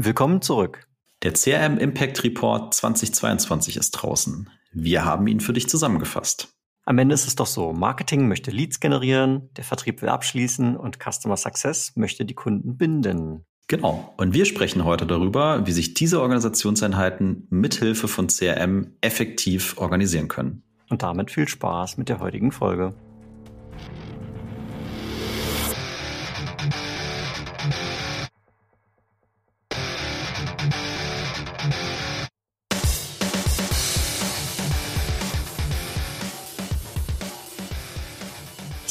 Willkommen zurück. Der CRM Impact Report 2022 ist draußen. Wir haben ihn für dich zusammengefasst. Am Ende ist es doch so, Marketing möchte Leads generieren, der Vertrieb will abschließen und Customer Success möchte die Kunden binden. Genau. Und wir sprechen heute darüber, wie sich diese Organisationseinheiten mithilfe von CRM effektiv organisieren können. Und damit viel Spaß mit der heutigen Folge.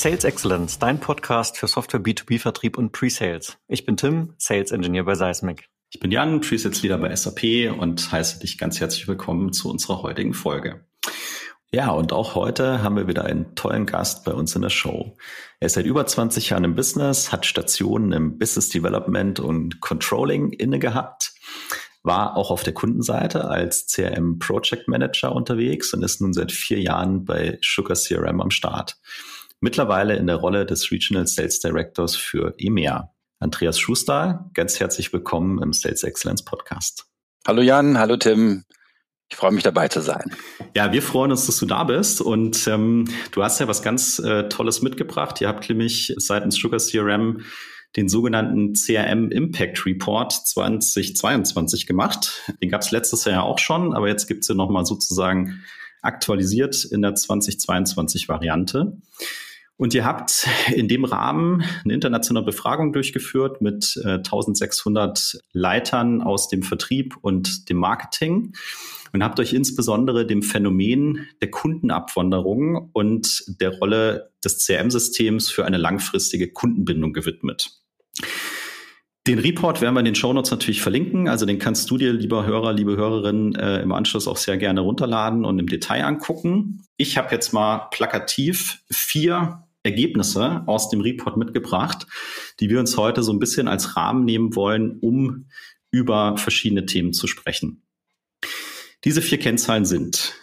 Sales Excellence, dein Podcast für Software B2B-Vertrieb und Pre-Sales. Ich bin Tim, Sales Engineer bei Seismic. Ich bin Jan, Pre-Sales Leader bei SAP und heiße dich ganz herzlich willkommen zu unserer heutigen Folge. Ja, und auch heute haben wir wieder einen tollen Gast bei uns in der Show. Er ist seit über 20 Jahren im Business, hat Stationen im Business Development und Controlling inne gehabt, war auch auf der Kundenseite als CRM Project Manager unterwegs und ist nun seit vier Jahren bei Sugar CRM am Start mittlerweile in der Rolle des Regional Sales Directors für EMEA. Andreas Schuster, ganz herzlich willkommen im Sales Excellence Podcast. Hallo Jan, hallo Tim. Ich freue mich dabei zu sein. Ja, wir freuen uns, dass du da bist und ähm, du hast ja was ganz äh, Tolles mitgebracht. Ihr habt nämlich seitens Sugar CRM den sogenannten CRM Impact Report 2022 gemacht. Den gab es letztes Jahr auch schon, aber jetzt gibt es ja nochmal sozusagen aktualisiert in der 2022 Variante. Und ihr habt in dem Rahmen eine internationale Befragung durchgeführt mit äh, 1600 Leitern aus dem Vertrieb und dem Marketing und habt euch insbesondere dem Phänomen der Kundenabwanderung und der Rolle des CRM-Systems für eine langfristige Kundenbindung gewidmet. Den Report werden wir in den Shownotes natürlich verlinken. Also den kannst du dir, lieber Hörer, liebe Hörerin, äh, im Anschluss auch sehr gerne runterladen und im Detail angucken. Ich habe jetzt mal plakativ vier Ergebnisse aus dem Report mitgebracht, die wir uns heute so ein bisschen als Rahmen nehmen wollen, um über verschiedene Themen zu sprechen. Diese vier Kennzahlen sind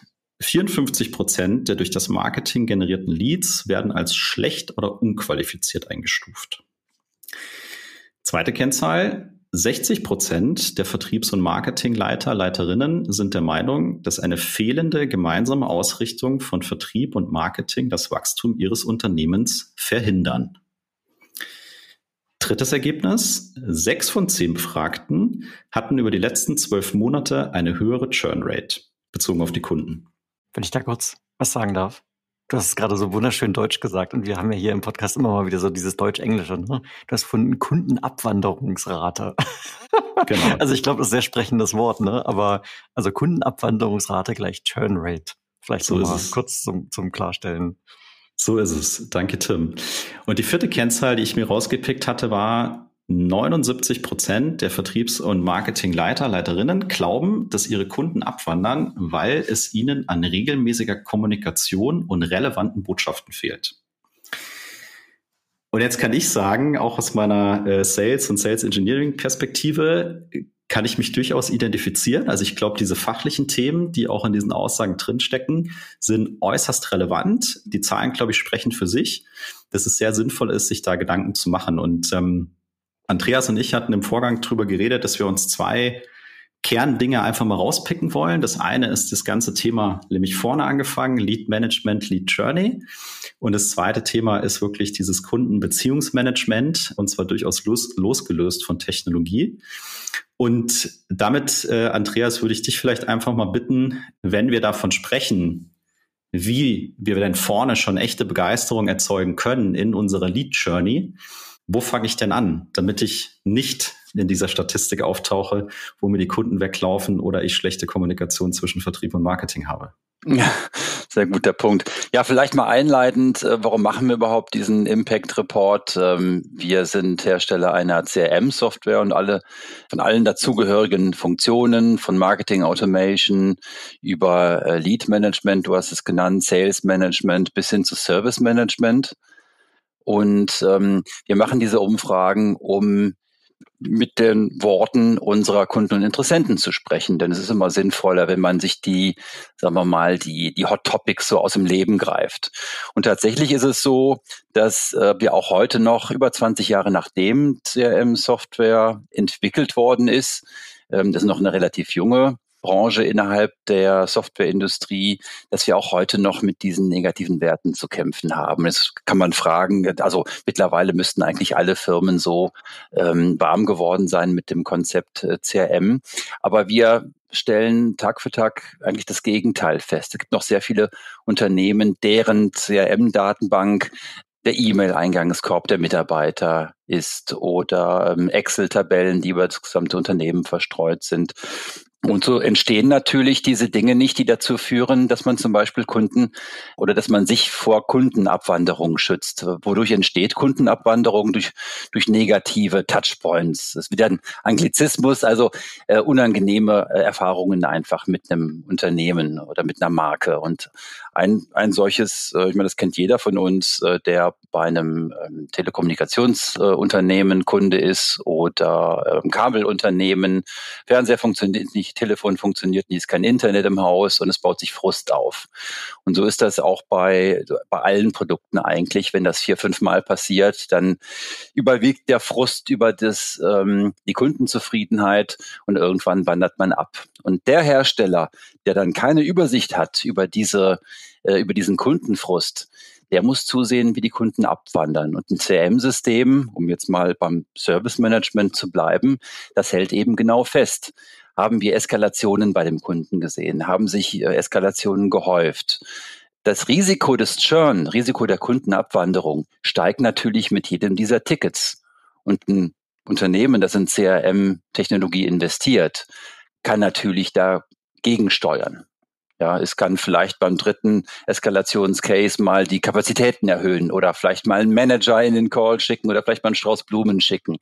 54 Prozent der durch das Marketing generierten Leads werden als schlecht oder unqualifiziert eingestuft. Zweite Kennzahl. 60 Prozent der Vertriebs- und Marketingleiter, Leiterinnen sind der Meinung, dass eine fehlende gemeinsame Ausrichtung von Vertrieb und Marketing das Wachstum ihres Unternehmens verhindern. Drittes Ergebnis. Sechs von zehn Befragten hatten über die letzten zwölf Monate eine höhere Churn Rate bezogen auf die Kunden. Wenn ich da kurz was sagen darf. Du hast es gerade so wunderschön Deutsch gesagt und wir haben ja hier im Podcast immer mal wieder so dieses Deutsch-Englische. Ne? Du hast von Kundenabwanderungsrate. Genau. also ich glaube, das ist ein sehr sprechendes Wort, ne? Aber also Kundenabwanderungsrate gleich Churn Rate. Vielleicht so mal kurz zum, zum Klarstellen. So ist es. Danke, Tim. Und die vierte Kennzahl, die ich mir rausgepickt hatte, war 79 Prozent der Vertriebs- und Marketingleiter, Leiterinnen glauben, dass ihre Kunden abwandern, weil es ihnen an regelmäßiger Kommunikation und relevanten Botschaften fehlt. Und jetzt kann ich sagen, auch aus meiner äh, Sales- und Sales Engineering-Perspektive, kann ich mich durchaus identifizieren. Also ich glaube, diese fachlichen Themen, die auch in diesen Aussagen drinstecken, sind äußerst relevant. Die Zahlen, glaube ich, sprechen für sich, dass es sehr sinnvoll ist, sich da Gedanken zu machen. Und ähm, Andreas und ich hatten im Vorgang darüber geredet, dass wir uns zwei Kerndinge einfach mal rauspicken wollen. Das eine ist das ganze Thema, nämlich vorne angefangen, Lead Management, Lead Journey. Und das zweite Thema ist wirklich dieses Kundenbeziehungsmanagement und zwar durchaus los, losgelöst von Technologie. Und damit, äh, Andreas, würde ich dich vielleicht einfach mal bitten, wenn wir davon sprechen, wie wir denn vorne schon echte Begeisterung erzeugen können in unserer Lead Journey, wo fange ich denn an, damit ich nicht in dieser Statistik auftauche, wo mir die Kunden weglaufen oder ich schlechte Kommunikation zwischen Vertrieb und Marketing habe? Ja, sehr guter Punkt. Ja, vielleicht mal einleitend, äh, warum machen wir überhaupt diesen Impact Report? Ähm, wir sind Hersteller einer CRM-Software und alle von allen dazugehörigen Funktionen, von Marketing Automation über äh, Lead Management, du hast es genannt, Sales Management bis hin zu Service Management und ähm, wir machen diese Umfragen, um mit den Worten unserer Kunden und Interessenten zu sprechen. Denn es ist immer sinnvoller, wenn man sich die, sagen wir mal, die, die Hot Topics so aus dem Leben greift. Und tatsächlich ist es so, dass äh, wir auch heute noch über 20 Jahre nachdem CRM-Software entwickelt worden ist, ähm, das ist noch eine relativ junge Branche innerhalb der Softwareindustrie, dass wir auch heute noch mit diesen negativen Werten zu kämpfen haben. Jetzt kann man fragen, also mittlerweile müssten eigentlich alle Firmen so ähm, warm geworden sein mit dem Konzept äh, CRM. Aber wir stellen Tag für Tag eigentlich das Gegenteil fest. Es gibt noch sehr viele Unternehmen, deren CRM-Datenbank der E-Mail-Eingangskorb der Mitarbeiter ist oder ähm, Excel-Tabellen, die über das gesamte Unternehmen verstreut sind. Und so entstehen natürlich diese Dinge nicht, die dazu führen, dass man zum Beispiel Kunden oder dass man sich vor Kundenabwanderung schützt. Wodurch entsteht Kundenabwanderung? Durch, durch negative Touchpoints. Das ist wieder ein Anglizismus, also äh, unangenehme äh, Erfahrungen einfach mit einem Unternehmen oder mit einer Marke. Und ein, ein solches, äh, ich meine, das kennt jeder von uns, äh, der bei einem ähm, Telekommunikationsunternehmen äh, Kunde ist oder ähm, Kabelunternehmen. Fernseher funktioniert nicht, Telefon funktioniert nicht, ist kein Internet im Haus und es baut sich Frust auf. Und so ist das auch bei, bei allen Produkten eigentlich. Wenn das vier, fünf Mal passiert, dann überwiegt der Frust über das, ähm, die Kundenzufriedenheit und irgendwann wandert man ab. Und der Hersteller, der dann keine Übersicht hat über diese äh, über diesen Kundenfrust, der muss zusehen, wie die Kunden abwandern. Und ein CRM-System, um jetzt mal beim Service Management zu bleiben, das hält eben genau fest. Haben wir Eskalationen bei dem Kunden gesehen? Haben sich äh, Eskalationen gehäuft? Das Risiko des Churn, Risiko der Kundenabwanderung steigt natürlich mit jedem dieser Tickets. Und ein Unternehmen, das in CRM-Technologie investiert, kann natürlich dagegen steuern. Ja, es kann vielleicht beim dritten Eskalationscase mal die Kapazitäten erhöhen oder vielleicht mal einen Manager in den Call schicken oder vielleicht mal einen Strauß Blumen schicken.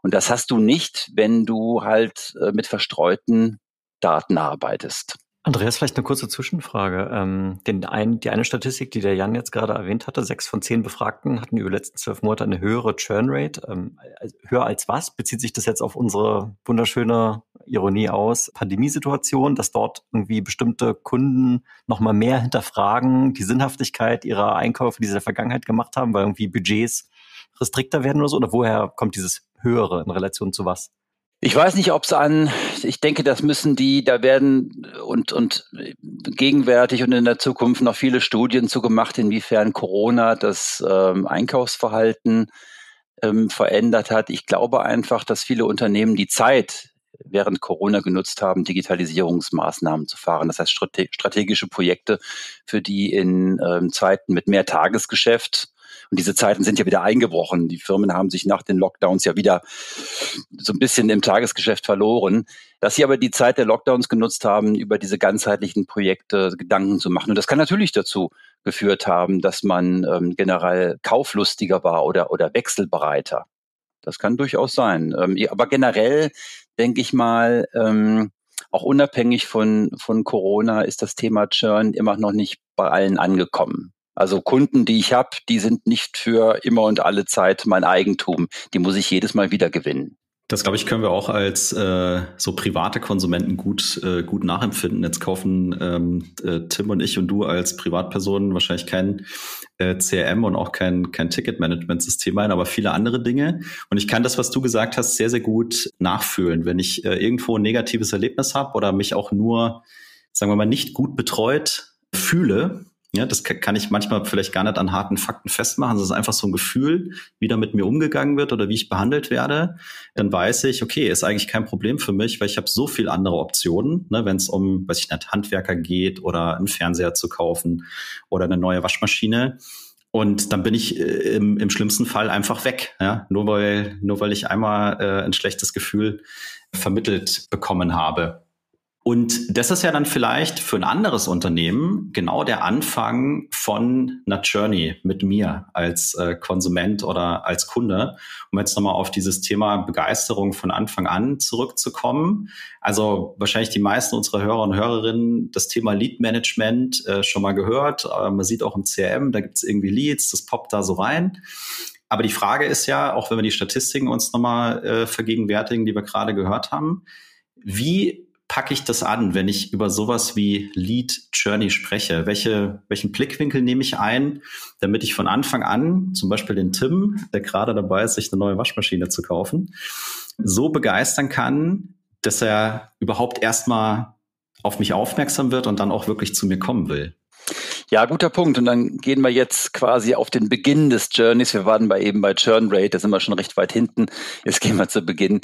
Und das hast du nicht, wenn du halt äh, mit verstreuten Daten arbeitest. Andreas, vielleicht eine kurze Zwischenfrage. Ähm, den ein, die eine Statistik, die der Jan jetzt gerade erwähnt hatte, sechs von zehn Befragten hatten über die letzten zwölf Monate eine höhere Churn-Rate. Ähm, höher als was? Bezieht sich das jetzt auf unsere wunderschöne Ironie aus Pandemiesituation, dass dort irgendwie bestimmte Kunden nochmal mehr hinterfragen, die Sinnhaftigkeit ihrer Einkäufe, die sie in der Vergangenheit gemacht haben, weil irgendwie Budgets restrikter werden oder so? Oder woher kommt dieses Höhere in Relation zu was? Ich weiß nicht, ob es an, ich denke, das müssen die, da werden und, und gegenwärtig und in der Zukunft noch viele Studien zu gemacht, inwiefern Corona das ähm, Einkaufsverhalten ähm, verändert hat. Ich glaube einfach, dass viele Unternehmen die Zeit während Corona genutzt haben, Digitalisierungsmaßnahmen zu fahren. Das heißt strategische Projekte, für die in ähm, Zeiten mit mehr Tagesgeschäft und diese Zeiten sind ja wieder eingebrochen. Die Firmen haben sich nach den Lockdowns ja wieder so ein bisschen im Tagesgeschäft verloren. Dass sie aber die Zeit der Lockdowns genutzt haben, über diese ganzheitlichen Projekte Gedanken zu machen. Und das kann natürlich dazu geführt haben, dass man ähm, generell kauflustiger war oder, oder wechselbereiter. Das kann durchaus sein. Ähm, aber generell denke ich mal, ähm, auch unabhängig von, von Corona ist das Thema Churn immer noch nicht bei allen angekommen. Also Kunden, die ich habe, die sind nicht für immer und alle Zeit mein Eigentum. Die muss ich jedes Mal wieder gewinnen. Das glaube ich, können wir auch als äh, so private Konsumenten gut, äh, gut nachempfinden. Jetzt kaufen ähm, äh, Tim und ich und du als Privatpersonen wahrscheinlich kein äh, CRM und auch kein, kein Ticketmanagement-System ein, aber viele andere Dinge. Und ich kann das, was du gesagt hast, sehr, sehr gut nachfühlen. Wenn ich äh, irgendwo ein negatives Erlebnis habe oder mich auch nur, sagen wir mal, nicht gut betreut fühle, ja, das kann ich manchmal vielleicht gar nicht an harten Fakten festmachen. Das ist einfach so ein Gefühl, wie da mit mir umgegangen wird oder wie ich behandelt werde. Dann weiß ich, okay, ist eigentlich kein Problem für mich, weil ich habe so viel andere Optionen, ne, wenn es um, weiß ich nicht, Handwerker geht oder einen Fernseher zu kaufen oder eine neue Waschmaschine. Und dann bin ich äh, im, im schlimmsten Fall einfach weg, ja, nur weil nur weil ich einmal äh, ein schlechtes Gefühl vermittelt bekommen habe. Und das ist ja dann vielleicht für ein anderes Unternehmen genau der Anfang von einer Journey mit mir als äh, Konsument oder als Kunde. Um jetzt nochmal auf dieses Thema Begeisterung von Anfang an zurückzukommen. Also wahrscheinlich die meisten unserer Hörer und Hörerinnen das Thema Lead Management äh, schon mal gehört. Äh, man sieht auch im CRM, da gibt es irgendwie Leads, das poppt da so rein. aber die Frage ist ja, auch wenn wir die Statistiken uns nochmal äh, vergegenwärtigen, die wir gerade gehört haben, wie packe ich das an, wenn ich über sowas wie Lead Journey spreche? Welche, welchen Blickwinkel nehme ich ein, damit ich von Anfang an, zum Beispiel den Tim, der gerade dabei ist, sich eine neue Waschmaschine zu kaufen, so begeistern kann, dass er überhaupt erstmal auf mich aufmerksam wird und dann auch wirklich zu mir kommen will? Ja, guter Punkt. Und dann gehen wir jetzt quasi auf den Beginn des Journeys. Wir waren bei eben bei Churn Rate, da sind wir schon recht weit hinten. Jetzt gehen wir zu Beginn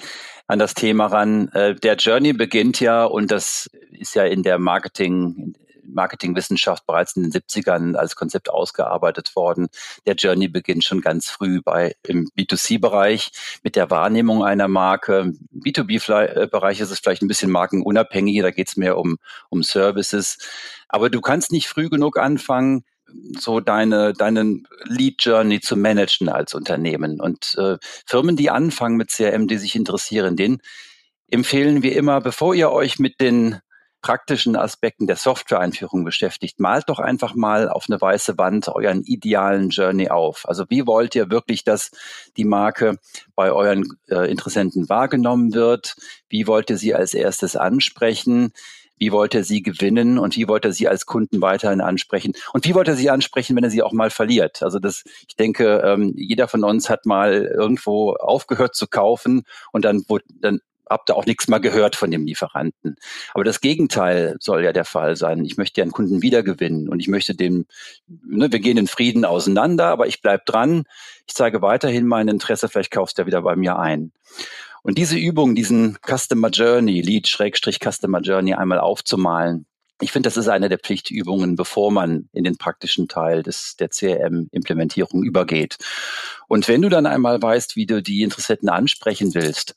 an das Thema ran. Äh, der Journey beginnt ja, und das ist ja in der Marketing, Marketingwissenschaft bereits in den 70ern als Konzept ausgearbeitet worden. Der Journey beginnt schon ganz früh bei im B2C-Bereich mit der Wahrnehmung einer Marke. Im B2B-Bereich ist es vielleicht ein bisschen markenunabhängig, da geht es mehr um, um Services. Aber du kannst nicht früh genug anfangen, so deine, deinen Lead Journey zu managen als Unternehmen. Und äh, Firmen, die anfangen mit CRM, die sich interessieren, denen empfehlen wir immer, bevor ihr euch mit den praktischen Aspekten der Software-Einführung beschäftigt, malt doch einfach mal auf eine weiße Wand euren idealen Journey auf. Also wie wollt ihr wirklich, dass die Marke bei euren äh, Interessenten wahrgenommen wird? Wie wollt ihr sie als erstes ansprechen? Wie wollt ihr sie gewinnen und wie wollt ihr sie als Kunden weiterhin ansprechen? Und wie wollt ihr sie ansprechen, wenn er sie auch mal verliert? Also das, ich denke, ähm, jeder von uns hat mal irgendwo aufgehört zu kaufen und dann, dann habt ihr auch nichts mehr gehört von dem Lieferanten. Aber das Gegenteil soll ja der Fall sein. Ich möchte ja einen Kunden wiedergewinnen und ich möchte dem, ne, wir gehen in Frieden auseinander, aber ich bleib dran. Ich zeige weiterhin mein Interesse, vielleicht kaufst du ja wieder bei mir ein. Und diese Übung, diesen Customer Journey, Lead-Customer Journey einmal aufzumalen, ich finde, das ist eine der Pflichtübungen, bevor man in den praktischen Teil des, der CRM-Implementierung übergeht. Und wenn du dann einmal weißt, wie du die Interessenten ansprechen willst,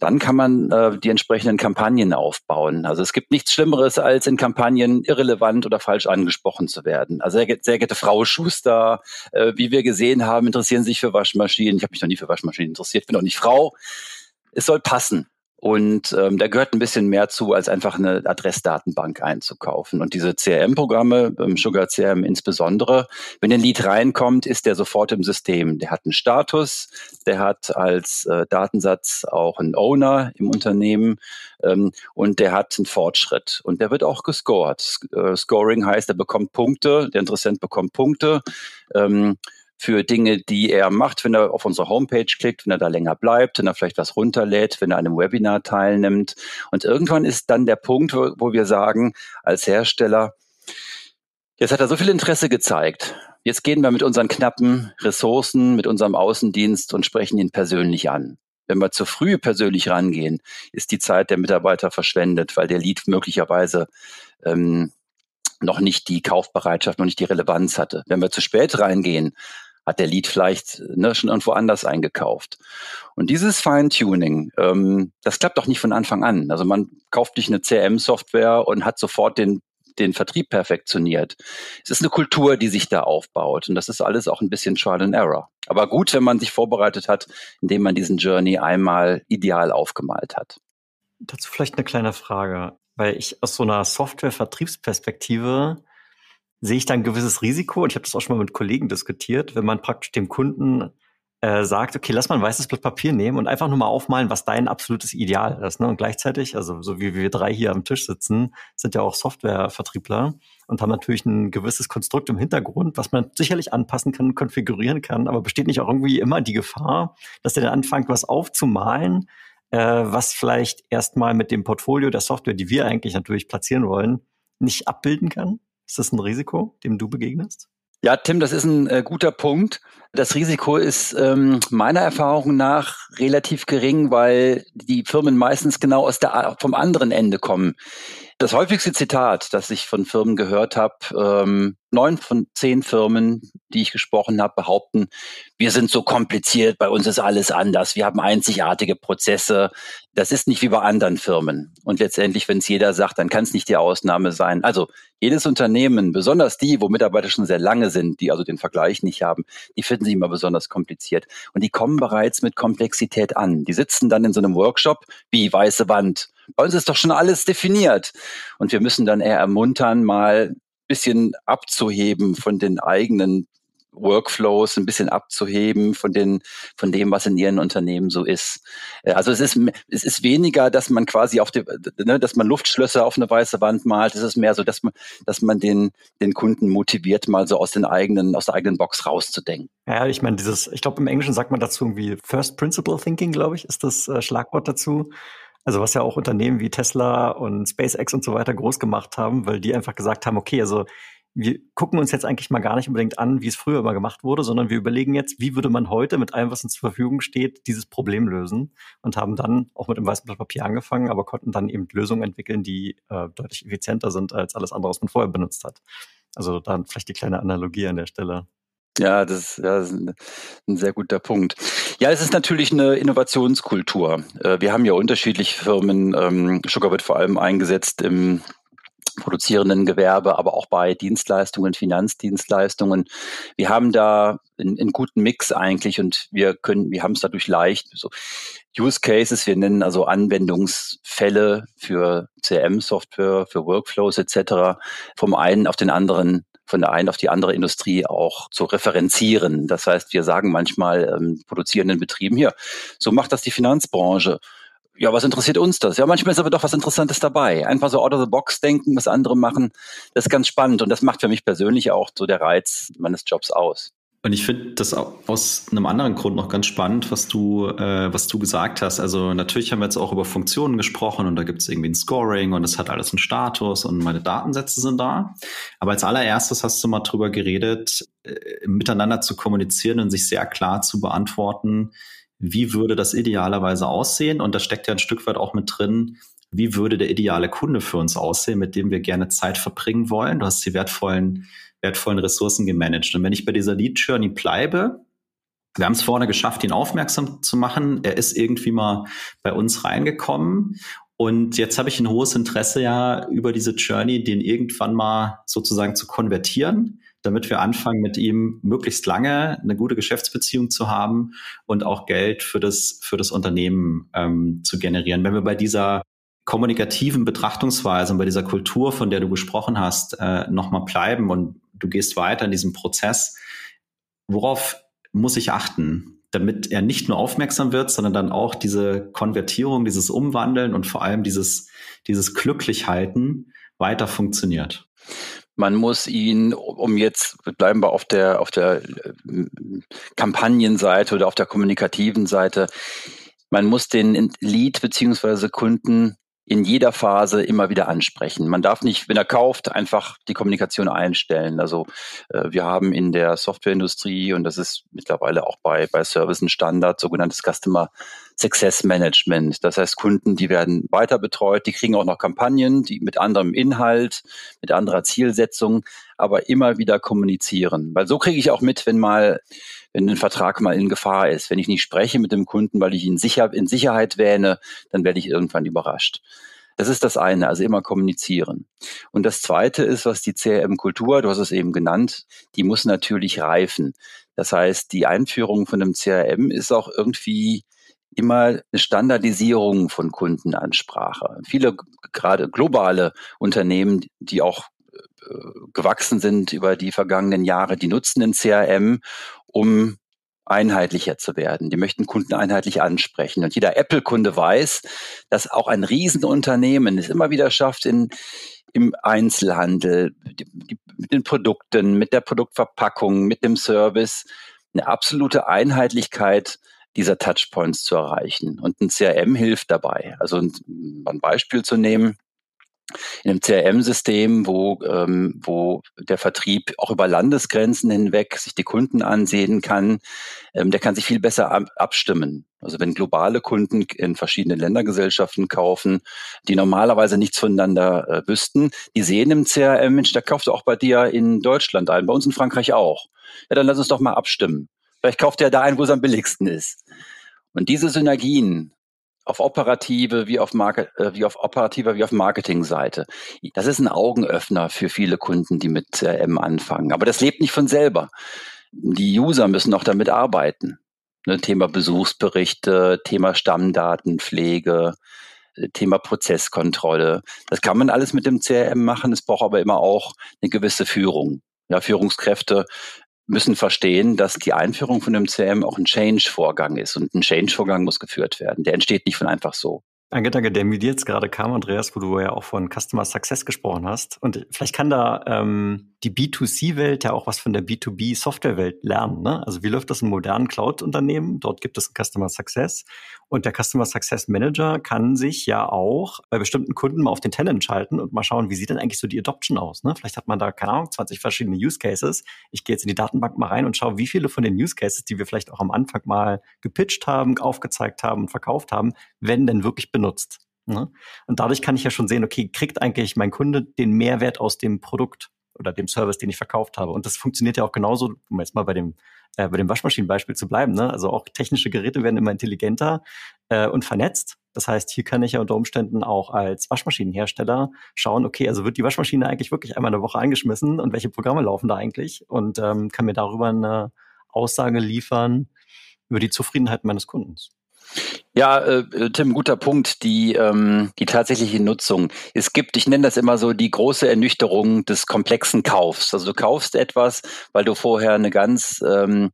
dann kann man äh, die entsprechenden Kampagnen aufbauen. Also es gibt nichts Schlimmeres, als in Kampagnen irrelevant oder falsch angesprochen zu werden. Also sehr, sehr geehrte Frau Schuster, äh, wie wir gesehen haben, interessieren sich für Waschmaschinen. Ich habe mich noch nie für Waschmaschinen interessiert, bin auch nicht Frau. Es soll passen. Und ähm, da gehört ein bisschen mehr zu, als einfach eine Adressdatenbank einzukaufen. Und diese CRM-Programme, ähm, Sugar CRM insbesondere, wenn ein Lead reinkommt, ist der sofort im System. Der hat einen Status, der hat als äh, Datensatz auch einen Owner im Unternehmen ähm, und der hat einen Fortschritt. Und der wird auch gescored. Äh, Scoring heißt, er bekommt Punkte, der Interessent bekommt Punkte. Ähm, für Dinge, die er macht, wenn er auf unsere Homepage klickt, wenn er da länger bleibt, wenn er vielleicht was runterlädt, wenn er an einem Webinar teilnimmt. Und irgendwann ist dann der Punkt, wo, wo wir sagen, als Hersteller, jetzt hat er so viel Interesse gezeigt. Jetzt gehen wir mit unseren knappen Ressourcen, mit unserem Außendienst und sprechen ihn persönlich an. Wenn wir zu früh persönlich rangehen, ist die Zeit der Mitarbeiter verschwendet, weil der Lead möglicherweise ähm, noch nicht die Kaufbereitschaft, noch nicht die Relevanz hatte. Wenn wir zu spät reingehen, hat der Lead vielleicht ne, schon irgendwo anders eingekauft. Und dieses Feintuning, ähm, das klappt auch nicht von Anfang an. Also man kauft nicht eine CRM-Software und hat sofort den den Vertrieb perfektioniert. Es ist eine Kultur, die sich da aufbaut. Und das ist alles auch ein bisschen Trial and Error. Aber gut, wenn man sich vorbereitet hat, indem man diesen Journey einmal ideal aufgemalt hat. Dazu vielleicht eine kleine Frage, weil ich aus so einer Software-Vertriebsperspektive sehe ich da ein gewisses Risiko, und ich habe das auch schon mal mit Kollegen diskutiert, wenn man praktisch dem Kunden äh, sagt, okay, lass mal ein weißes Blatt Papier nehmen und einfach nur mal aufmalen, was dein absolutes Ideal ist. Ne? Und gleichzeitig, also so wie wir drei hier am Tisch sitzen, sind ja auch Softwarevertriebler und haben natürlich ein gewisses Konstrukt im Hintergrund, was man sicherlich anpassen kann, konfigurieren kann, aber besteht nicht auch irgendwie immer die Gefahr, dass der dann anfängt, was aufzumalen, äh, was vielleicht erstmal mit dem Portfolio der Software, die wir eigentlich natürlich platzieren wollen, nicht abbilden kann? Ist das ein Risiko, dem du begegnest? Ja, Tim, das ist ein äh, guter Punkt. Das Risiko ist ähm, meiner Erfahrung nach relativ gering, weil die Firmen meistens genau aus der, vom anderen Ende kommen. Das häufigste Zitat, das ich von Firmen gehört habe, ähm, neun von zehn Firmen, die ich gesprochen habe, behaupten, wir sind so kompliziert, bei uns ist alles anders, wir haben einzigartige Prozesse. Das ist nicht wie bei anderen Firmen. Und letztendlich, wenn es jeder sagt, dann kann es nicht die Ausnahme sein. Also jedes Unternehmen, besonders die, wo Mitarbeiter schon sehr lange sind, die also den Vergleich nicht haben, die finden sich immer besonders kompliziert. Und die kommen bereits mit Komplexität an. Die sitzen dann in so einem Workshop wie weiße Wand bei uns ist doch schon alles definiert. Und wir müssen dann eher ermuntern, mal bisschen abzuheben von den eigenen Workflows ein bisschen abzuheben von den, von dem, was in ihren Unternehmen so ist. Äh, also es ist, es ist weniger, dass man quasi auf die, ne, dass man Luftschlösser auf eine weiße Wand malt. Es ist mehr so, dass man, dass man den, den Kunden motiviert, mal so aus den eigenen, aus der eigenen Box rauszudenken. Ja, ich meine, dieses, ich glaube, im Englischen sagt man dazu irgendwie First Principle Thinking, glaube ich, ist das äh, Schlagwort dazu. Also was ja auch Unternehmen wie Tesla und SpaceX und so weiter groß gemacht haben, weil die einfach gesagt haben, okay, also wir gucken uns jetzt eigentlich mal gar nicht unbedingt an, wie es früher immer gemacht wurde, sondern wir überlegen jetzt, wie würde man heute mit allem, was uns zur Verfügung steht, dieses Problem lösen und haben dann auch mit dem weißen Blatt Papier angefangen, aber konnten dann eben Lösungen entwickeln, die äh, deutlich effizienter sind als alles andere, was man vorher benutzt hat. Also dann vielleicht die kleine Analogie an der Stelle. Ja, das, ja, das ist ein, ein, sehr guter Punkt. Ja, es ist natürlich eine Innovationskultur. Äh, wir haben ja unterschiedliche Firmen. Ähm, Sugar wird vor allem eingesetzt im produzierenden Gewerbe, aber auch bei Dienstleistungen, Finanzdienstleistungen. Wir haben da einen, einen guten Mix eigentlich und wir können, wir haben es dadurch leicht. So Use Cases, wir nennen also Anwendungsfälle für CRM-Software, für Workflows etc. vom einen auf den anderen von der einen auf die andere Industrie auch zu referenzieren. Das heißt, wir sagen manchmal ähm, produzierenden Betrieben hier, so macht das die Finanzbranche ja, was interessiert uns das? Ja, manchmal ist aber doch was Interessantes dabei. Einfach so out of the box denken, was andere machen, das ist ganz spannend und das macht für mich persönlich auch so der Reiz meines Jobs aus. Und ich finde das aus einem anderen Grund noch ganz spannend, was du, äh, was du gesagt hast. Also natürlich haben wir jetzt auch über Funktionen gesprochen und da gibt es irgendwie ein Scoring und es hat alles einen Status und meine Datensätze sind da. Aber als allererstes hast du mal drüber geredet, äh, miteinander zu kommunizieren und sich sehr klar zu beantworten, wie würde das idealerweise aussehen? Und da steckt ja ein Stück weit auch mit drin, wie würde der ideale Kunde für uns aussehen, mit dem wir gerne Zeit verbringen wollen. Du hast die wertvollen, wertvollen Ressourcen gemanagt. Und wenn ich bei dieser Lead Journey bleibe, wir haben es vorne geschafft, ihn aufmerksam zu machen. Er ist irgendwie mal bei uns reingekommen. Und jetzt habe ich ein hohes Interesse ja über diese Journey, den irgendwann mal sozusagen zu konvertieren damit wir anfangen, mit ihm möglichst lange eine gute Geschäftsbeziehung zu haben und auch Geld für das, für das Unternehmen ähm, zu generieren. Wenn wir bei dieser kommunikativen Betrachtungsweise und bei dieser Kultur, von der du gesprochen hast, äh, nochmal bleiben und du gehst weiter in diesem Prozess, worauf muss ich achten? damit er nicht nur aufmerksam wird, sondern dann auch diese Konvertierung, dieses Umwandeln und vor allem dieses, dieses Glücklichhalten weiter funktioniert. Man muss ihn, um jetzt bleiben wir auf der auf der äh, Kampagnenseite oder auf der kommunikativen Seite, man muss den Lead beziehungsweise Kunden in jeder Phase immer wieder ansprechen. Man darf nicht, wenn er kauft, einfach die Kommunikation einstellen. Also äh, wir haben in der Softwareindustrie und das ist mittlerweile auch bei bei Service ein Standard, sogenanntes Customer Success Management. Das heißt, Kunden, die werden weiter betreut, die kriegen auch noch Kampagnen, die mit anderem Inhalt, mit anderer Zielsetzung, aber immer wieder kommunizieren. Weil so kriege ich auch mit, wenn mal, wenn ein Vertrag mal in Gefahr ist. Wenn ich nicht spreche mit dem Kunden, weil ich ihn sicher, in Sicherheit wähne, dann werde ich irgendwann überrascht. Das ist das eine, also immer kommunizieren. Und das zweite ist, was die CRM-Kultur, du hast es eben genannt, die muss natürlich reifen. Das heißt, die Einführung von einem CRM ist auch irgendwie immer eine Standardisierung von Kundenansprache. Viele gerade globale Unternehmen, die auch äh, gewachsen sind über die vergangenen Jahre, die nutzen den CRM, um einheitlicher zu werden. Die möchten Kunden einheitlich ansprechen. Und jeder Apple-Kunde weiß, dass auch ein Riesenunternehmen es immer wieder schafft, in, im Einzelhandel, die, die, mit den Produkten, mit der Produktverpackung, mit dem Service, eine absolute Einheitlichkeit dieser Touchpoints zu erreichen. Und ein CRM hilft dabei. Also ein, ein Beispiel zu nehmen, in einem CRM-System, wo, ähm, wo der Vertrieb auch über Landesgrenzen hinweg sich die Kunden ansehen kann, ähm, der kann sich viel besser ab abstimmen. Also wenn globale Kunden in verschiedenen Ländergesellschaften kaufen, die normalerweise nichts voneinander äh, wüssten, die sehen im CRM, Mensch, der kauft auch bei dir in Deutschland ein, bei uns in Frankreich auch. Ja, dann lass uns doch mal abstimmen. Vielleicht kauft er da ein, wo es am billigsten ist. Und diese Synergien auf operative wie auf Market, äh, wie auf operativer wie auf Marketingseite. Das ist ein Augenöffner für viele Kunden, die mit CRM anfangen. Aber das lebt nicht von selber. Die User müssen noch damit arbeiten. Ne, Thema Besuchsberichte, Thema Stammdatenpflege, äh, Thema Prozesskontrolle. Das kann man alles mit dem CRM machen. Es braucht aber immer auch eine gewisse Führung. Ja, Führungskräfte müssen verstehen, dass die Einführung von einem CM auch ein Change-Vorgang ist. Und ein Change-Vorgang muss geführt werden. Der entsteht nicht von einfach so. Ein Gedanke, der mir jetzt gerade kam, Andreas, wo du ja auch von Customer Success gesprochen hast. Und vielleicht kann da ähm, die B2C-Welt ja auch was von der B2B-Software-Welt lernen. Ne? Also wie läuft das in modernen Cloud-Unternehmen? Dort gibt es Customer Success. Und der Customer Success Manager kann sich ja auch bei bestimmten Kunden mal auf den Tenant schalten und mal schauen, wie sieht denn eigentlich so die Adoption aus? Ne? Vielleicht hat man da, keine Ahnung, 20 verschiedene Use Cases. Ich gehe jetzt in die Datenbank mal rein und schaue, wie viele von den Use Cases, die wir vielleicht auch am Anfang mal gepitcht haben, aufgezeigt haben und verkauft haben, werden denn wirklich benutzt. Ne? Und dadurch kann ich ja schon sehen, okay, kriegt eigentlich mein Kunde den Mehrwert aus dem Produkt oder dem Service, den ich verkauft habe. Und das funktioniert ja auch genauso, um jetzt mal bei dem äh, bei dem Waschmaschinenbeispiel zu bleiben. Ne? Also auch technische Geräte werden immer intelligenter äh, und vernetzt. Das heißt, hier kann ich ja unter Umständen auch als Waschmaschinenhersteller schauen, okay, also wird die Waschmaschine eigentlich wirklich einmal eine Woche angeschmissen und welche Programme laufen da eigentlich und ähm, kann mir darüber eine Aussage liefern über die Zufriedenheit meines Kundens. Ja, äh, Tim, guter Punkt. Die, ähm, die tatsächliche Nutzung. Es gibt, ich nenne das immer so, die große Ernüchterung des komplexen Kaufs. Also du kaufst etwas, weil du vorher eine ganz ähm,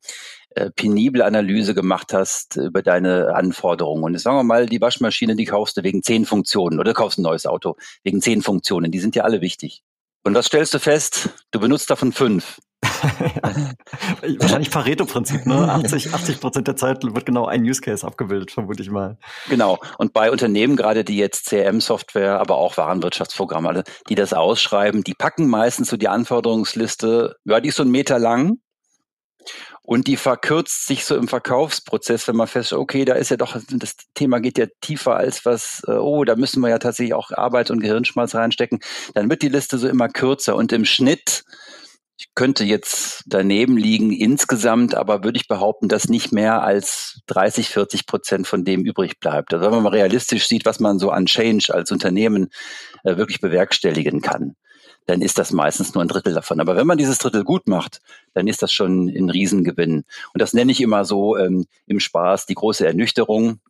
äh, penible Analyse gemacht hast über deine Anforderungen. Und jetzt sagen wir mal, die Waschmaschine, die kaufst du wegen zehn Funktionen oder du kaufst ein neues Auto wegen zehn Funktionen. Die sind ja alle wichtig. Und was stellst du fest? Du benutzt davon fünf. Wahrscheinlich Pareto-Prinzip, ne? 80, 80 Prozent der Zeit wird genau ein Use Case abgebildet, vermute ich mal. Genau. Und bei Unternehmen, gerade die jetzt CRM-Software, aber auch Warenwirtschaftsprogramme, die das ausschreiben, die packen meistens so die Anforderungsliste, ja, die ist so ein Meter lang. Und die verkürzt sich so im Verkaufsprozess, wenn man feststellt, okay, da ist ja doch, das Thema geht ja tiefer als was, äh, oh, da müssen wir ja tatsächlich auch Arbeit und Gehirnschmalz reinstecken. Dann wird die Liste so immer kürzer und im Schnitt ich könnte jetzt daneben liegen insgesamt, aber würde ich behaupten, dass nicht mehr als 30, 40 Prozent von dem übrig bleibt. Also wenn man mal realistisch sieht, was man so an Change als Unternehmen äh, wirklich bewerkstelligen kann, dann ist das meistens nur ein Drittel davon. Aber wenn man dieses Drittel gut macht, dann ist das schon ein Riesengewinn. Und das nenne ich immer so ähm, im Spaß die große Ernüchterung.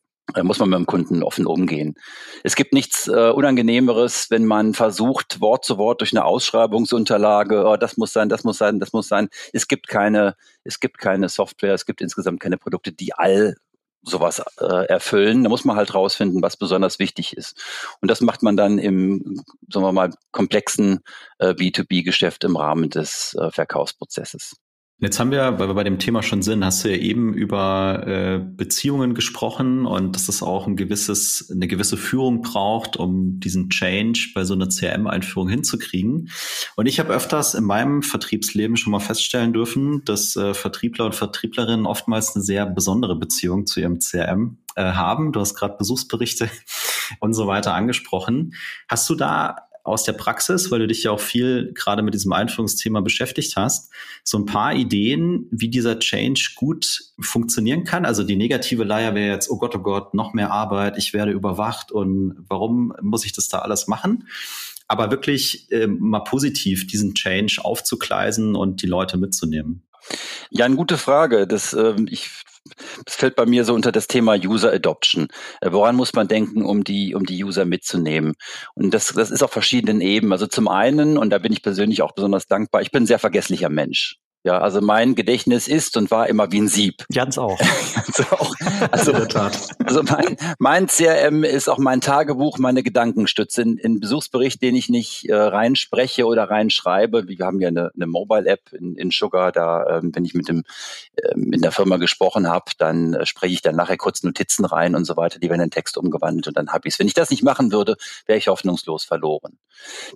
Muss man mit dem Kunden offen umgehen. Es gibt nichts äh, Unangenehmeres, wenn man versucht, Wort zu Wort durch eine Ausschreibungsunterlage, oh, das muss sein, das muss sein, das muss sein. Es gibt keine, es gibt keine Software, es gibt insgesamt keine Produkte, die all sowas äh, erfüllen. Da muss man halt rausfinden, was besonders wichtig ist. Und das macht man dann im, sagen wir mal, komplexen äh, B2B-Geschäft im Rahmen des äh, Verkaufsprozesses. Jetzt haben wir, weil wir bei dem Thema schon sind, hast du ja eben über äh, Beziehungen gesprochen und dass es auch ein gewisses, eine gewisse Führung braucht, um diesen Change bei so einer CRM-Einführung hinzukriegen. Und ich habe öfters in meinem Vertriebsleben schon mal feststellen dürfen, dass äh, Vertriebler und Vertrieblerinnen oftmals eine sehr besondere Beziehung zu ihrem CRM äh, haben. Du hast gerade Besuchsberichte und so weiter angesprochen. Hast du da aus der Praxis, weil du dich ja auch viel gerade mit diesem Einführungsthema beschäftigt hast, so ein paar Ideen, wie dieser Change gut funktionieren kann. Also die negative Leier wäre jetzt, oh Gott, oh Gott, noch mehr Arbeit, ich werde überwacht und warum muss ich das da alles machen? Aber wirklich äh, mal positiv diesen Change aufzugleisen und die Leute mitzunehmen. Ja, eine gute Frage. Das, äh, ich das fällt bei mir so unter das Thema User Adoption. Äh, woran muss man denken, um die, um die User mitzunehmen? Und das, das ist auf verschiedenen Ebenen. Also zum einen, und da bin ich persönlich auch besonders dankbar, ich bin ein sehr vergesslicher Mensch. Ja, also mein Gedächtnis ist und war immer wie ein Sieb. Ganz auch. Ganz auch. Also, also mein, mein CRM ist auch mein Tagebuch, meine Gedankenstütze. In, in Besuchsbericht, den ich nicht äh, reinspreche oder reinschreibe. Wir haben ja eine, eine Mobile-App in, in Sugar, da, ähm, wenn ich mit dem ähm, in der Firma gesprochen habe, dann äh, spreche ich dann nachher kurz Notizen rein und so weiter, die werden in Text umgewandelt und dann habe ich es. Wenn ich das nicht machen würde, wäre ich hoffnungslos verloren.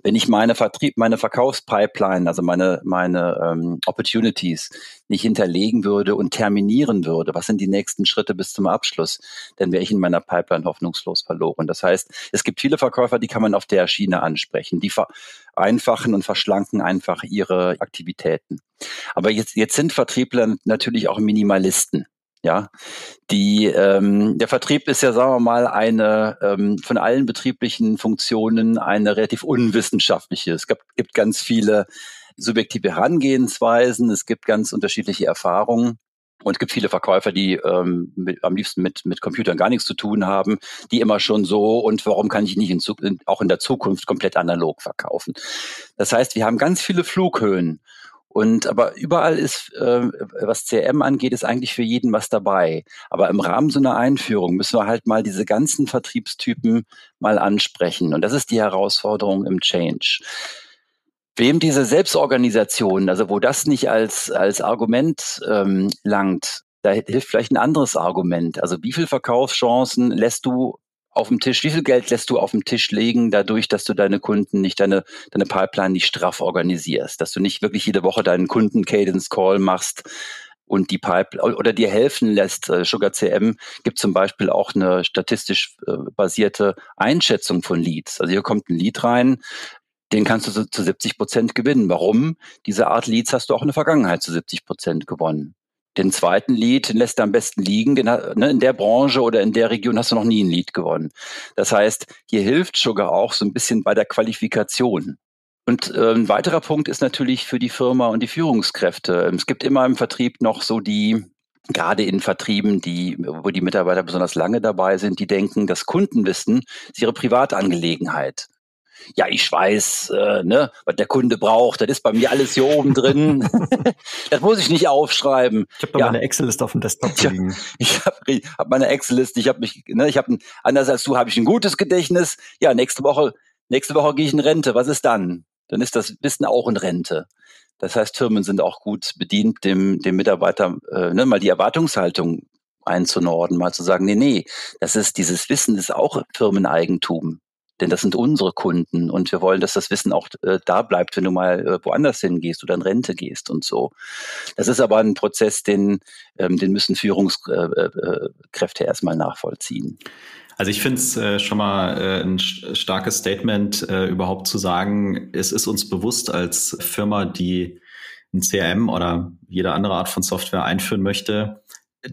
Wenn ich meine Vertrieb, meine Verkaufspipeline, also meine, meine ähm, Opportunity Opportunities nicht hinterlegen würde und terminieren würde, was sind die nächsten Schritte bis zum Abschluss, dann wäre ich in meiner Pipeline hoffnungslos verloren. Das heißt, es gibt viele Verkäufer, die kann man auf der Schiene ansprechen. Die vereinfachen und verschlanken einfach ihre Aktivitäten. Aber jetzt, jetzt sind Vertriebler natürlich auch Minimalisten. Ja, die ähm, der Vertrieb ist ja, sagen wir mal, eine ähm, von allen betrieblichen Funktionen eine relativ unwissenschaftliche. Es gibt, gibt ganz viele subjektive Herangehensweisen, es gibt ganz unterschiedliche Erfahrungen. Und es gibt viele Verkäufer, die ähm, mit, am liebsten mit, mit Computern gar nichts zu tun haben, die immer schon so und warum kann ich nicht in, auch in der Zukunft komplett analog verkaufen. Das heißt, wir haben ganz viele Flughöhen Und aber überall ist, äh, was CRM angeht, ist eigentlich für jeden was dabei. Aber im Rahmen so einer Einführung müssen wir halt mal diese ganzen Vertriebstypen mal ansprechen. Und das ist die Herausforderung im Change. Wem diese Selbstorganisation, also wo das nicht als, als Argument ähm, langt, da hilft vielleicht ein anderes Argument. Also wie viel Verkaufschancen lässt du auf dem Tisch, wie viel Geld lässt du auf dem Tisch legen, dadurch, dass du deine Kunden nicht, deine, deine Pipeline nicht straff organisierst, dass du nicht wirklich jede Woche deinen Kunden Cadence Call machst und die Pipeline oder dir helfen lässt. Äh, Sugar CM gibt zum Beispiel auch eine statistisch äh, basierte Einschätzung von Leads. Also hier kommt ein Lead rein, den kannst du zu 70 Prozent gewinnen. Warum? Diese Art Leads hast du auch in der Vergangenheit zu 70 Prozent gewonnen. Den zweiten Lead den lässt er am besten liegen. Den, ne, in der Branche oder in der Region hast du noch nie ein Lead gewonnen. Das heißt, hier hilft Sugar auch so ein bisschen bei der Qualifikation. Und äh, ein weiterer Punkt ist natürlich für die Firma und die Führungskräfte. Es gibt immer im Vertrieb noch so die, gerade in Vertrieben, die, wo die Mitarbeiter besonders lange dabei sind, die denken, das Kundenwissen ist ihre Privatangelegenheit ja, ich weiß, äh, ne, was der Kunde braucht, das ist bei mir alles hier oben drin. das muss ich nicht aufschreiben. Ich habe ja. meine Excel-Liste auf dem Desktop liegen. Ich habe hab meine Excel-Liste, ich habe mich, ne, ich habe anders als du habe ich ein gutes Gedächtnis. Ja, nächste Woche, nächste Woche gehe ich in Rente. Was ist dann? Dann ist das Wissen auch in Rente. Das heißt, Firmen sind auch gut bedient, dem, dem Mitarbeiter äh, ne, mal die Erwartungshaltung einzunorden, mal zu sagen, nee, nee, das ist dieses Wissen ist auch Firmeneigentum denn das sind unsere Kunden und wir wollen, dass das Wissen auch äh, da bleibt, wenn du mal äh, woanders hingehst oder in Rente gehst und so. Das ist aber ein Prozess, den, ähm, den müssen Führungskräfte erstmal nachvollziehen. Also ich finde es äh, schon mal äh, ein starkes Statement, äh, überhaupt zu sagen, es ist uns bewusst als Firma, die ein CRM oder jede andere Art von Software einführen möchte,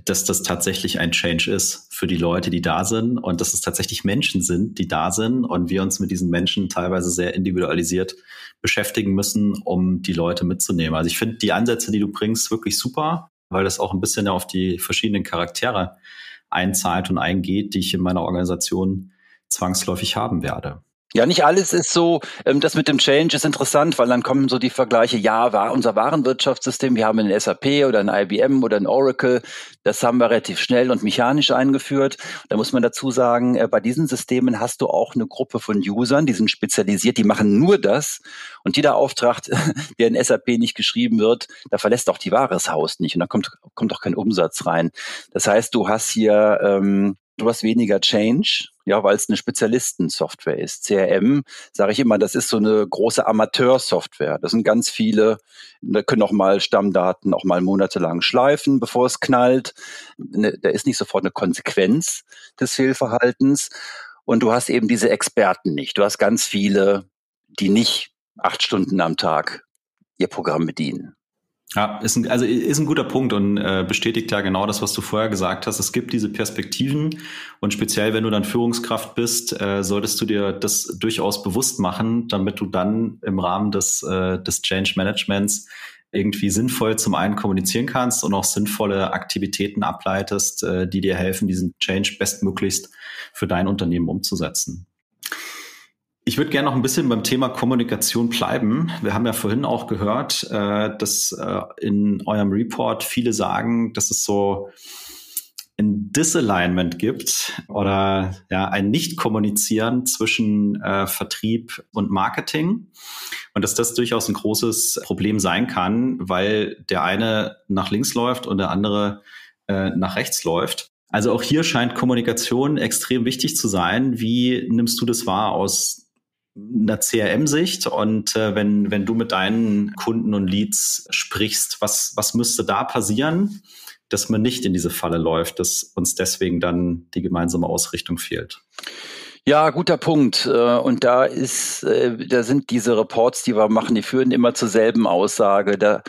dass das tatsächlich ein Change ist für die Leute, die da sind und dass es tatsächlich Menschen sind, die da sind und wir uns mit diesen Menschen teilweise sehr individualisiert beschäftigen müssen, um die Leute mitzunehmen. Also ich finde die Ansätze, die du bringst, wirklich super, weil das auch ein bisschen auf die verschiedenen Charaktere einzahlt und eingeht, die ich in meiner Organisation zwangsläufig haben werde. Ja, nicht alles ist so. Ähm, das mit dem Change ist interessant, weil dann kommen so die Vergleiche, ja, war unser Warenwirtschaftssystem, wir haben ein SAP oder ein IBM oder ein Oracle, das haben wir relativ schnell und mechanisch eingeführt. Da muss man dazu sagen, äh, bei diesen Systemen hast du auch eine Gruppe von Usern, die sind spezialisiert, die machen nur das. Und jeder Auftrag, der in SAP nicht geschrieben wird, da verlässt auch die Ware das Haus nicht und da kommt, kommt auch kein Umsatz rein. Das heißt, du hast hier ähm, du hast weniger Change, ja, weil es eine Spezialistensoftware ist. CRM, sage ich immer, das ist so eine große Amateursoftware. Das sind ganz viele, da können auch mal Stammdaten auch mal monatelang schleifen, bevor es knallt. Ne, da ist nicht sofort eine Konsequenz des Fehlverhaltens. Und du hast eben diese Experten nicht. Du hast ganz viele, die nicht acht Stunden am Tag ihr Programm bedienen. Ja, ist ein, also ist ein guter Punkt und äh, bestätigt ja genau das, was du vorher gesagt hast. Es gibt diese Perspektiven und speziell, wenn du dann Führungskraft bist, äh, solltest du dir das durchaus bewusst machen, damit du dann im Rahmen des, äh, des Change Managements irgendwie sinnvoll zum einen kommunizieren kannst und auch sinnvolle Aktivitäten ableitest, äh, die dir helfen, diesen Change bestmöglichst für dein Unternehmen umzusetzen. Ich würde gerne noch ein bisschen beim Thema Kommunikation bleiben. Wir haben ja vorhin auch gehört, äh, dass äh, in eurem Report viele sagen, dass es so ein Disalignment gibt oder ja ein Nicht-Kommunizieren zwischen äh, Vertrieb und Marketing und dass das durchaus ein großes Problem sein kann, weil der eine nach links läuft und der andere äh, nach rechts läuft. Also auch hier scheint Kommunikation extrem wichtig zu sein. Wie nimmst du das wahr aus einer CRM-Sicht und äh, wenn, wenn du mit deinen Kunden und Leads sprichst, was, was müsste da passieren, dass man nicht in diese Falle läuft, dass uns deswegen dann die gemeinsame Ausrichtung fehlt? Ja, guter Punkt. Äh, und da ist, äh, da sind diese Reports, die wir machen, die führen immer zur selben Aussage. Da,